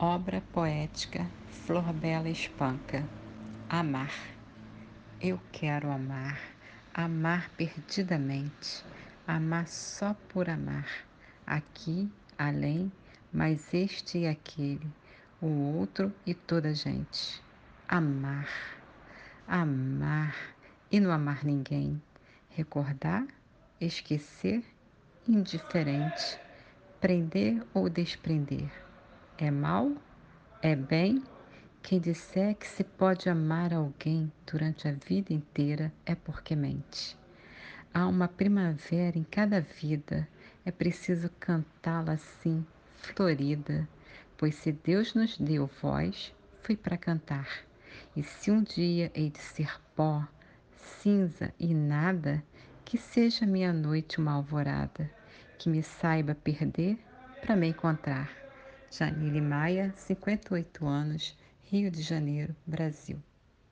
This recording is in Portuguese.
Obra poética Flor Bela Espanca. Amar. Eu quero amar, amar perdidamente, amar só por amar, aqui, além, mas este e aquele, o outro e toda a gente. Amar, amar e não amar ninguém, recordar, esquecer, indiferente, prender ou desprender é mal? É bem? Quem disser que se pode amar alguém durante a vida inteira é porque mente. Há uma primavera em cada vida, é preciso cantá-la assim, florida, pois se Deus nos deu voz, foi para cantar. E se um dia hei de ser pó, cinza e nada, que seja minha noite uma alvorada, que me saiba perder para me encontrar. Janine Maia, 58 anos, Rio de Janeiro, Brasil.